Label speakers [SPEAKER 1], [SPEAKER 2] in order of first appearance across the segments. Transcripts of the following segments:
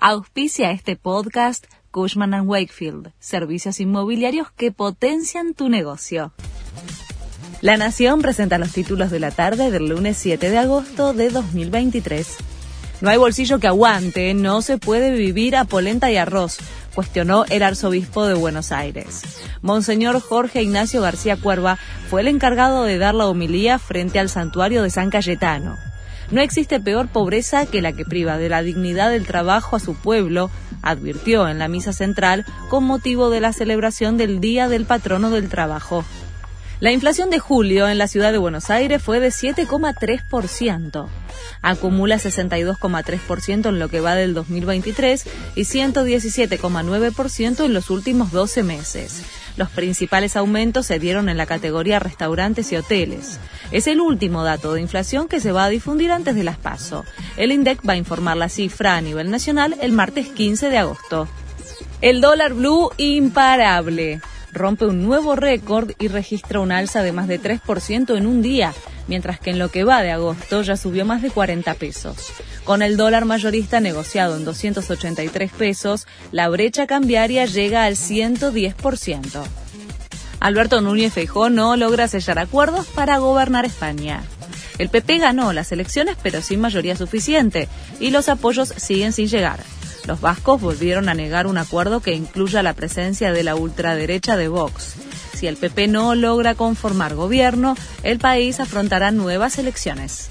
[SPEAKER 1] Auspicia este podcast Cushman ⁇ Wakefield, servicios inmobiliarios que potencian tu negocio. La Nación presenta los títulos de la tarde del lunes 7 de agosto de 2023. No hay bolsillo que aguante, no se puede vivir a polenta y arroz, cuestionó el arzobispo de Buenos Aires. Monseñor Jorge Ignacio García Cuerva fue el encargado de dar la homilía frente al santuario de San Cayetano. No existe peor pobreza que la que priva de la dignidad del trabajo a su pueblo, advirtió en la misa central con motivo de la celebración del Día del Patrono del Trabajo. La inflación de julio en la ciudad de Buenos Aires fue de 7,3%. Acumula 62,3% en lo que va del 2023 y 117,9% en los últimos 12 meses. Los principales aumentos se dieron en la categoría restaurantes y hoteles. Es el último dato de inflación que se va a difundir antes de las PASO. El INDEC va a informar la cifra a nivel nacional el martes 15 de agosto. El dólar blue imparable rompe un nuevo récord y registra un alza de más de 3% en un día, mientras que en lo que va de agosto ya subió más de 40 pesos. Con el dólar mayorista negociado en 283 pesos, la brecha cambiaria llega al 110%. Alberto Núñez Feijó no logra sellar acuerdos para gobernar España. El PP ganó las elecciones pero sin mayoría suficiente y los apoyos siguen sin llegar. Los vascos volvieron a negar un acuerdo que incluya la presencia de la ultraderecha de Vox. Si el PP no logra conformar gobierno, el país afrontará nuevas elecciones.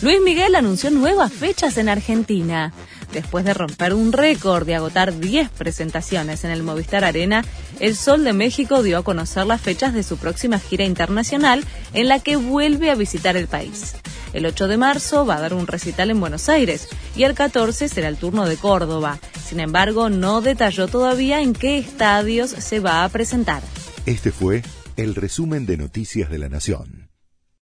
[SPEAKER 1] Luis Miguel anunció nuevas fechas en Argentina. Después de romper un récord de agotar 10 presentaciones en el Movistar Arena, el Sol de México dio a conocer las fechas de su próxima gira internacional en la que vuelve a visitar el país. El 8 de marzo va a dar un recital en Buenos Aires y el 14 será el turno de Córdoba. Sin embargo, no detalló todavía en qué estadios se va a presentar.
[SPEAKER 2] Este fue el resumen de Noticias de la Nación.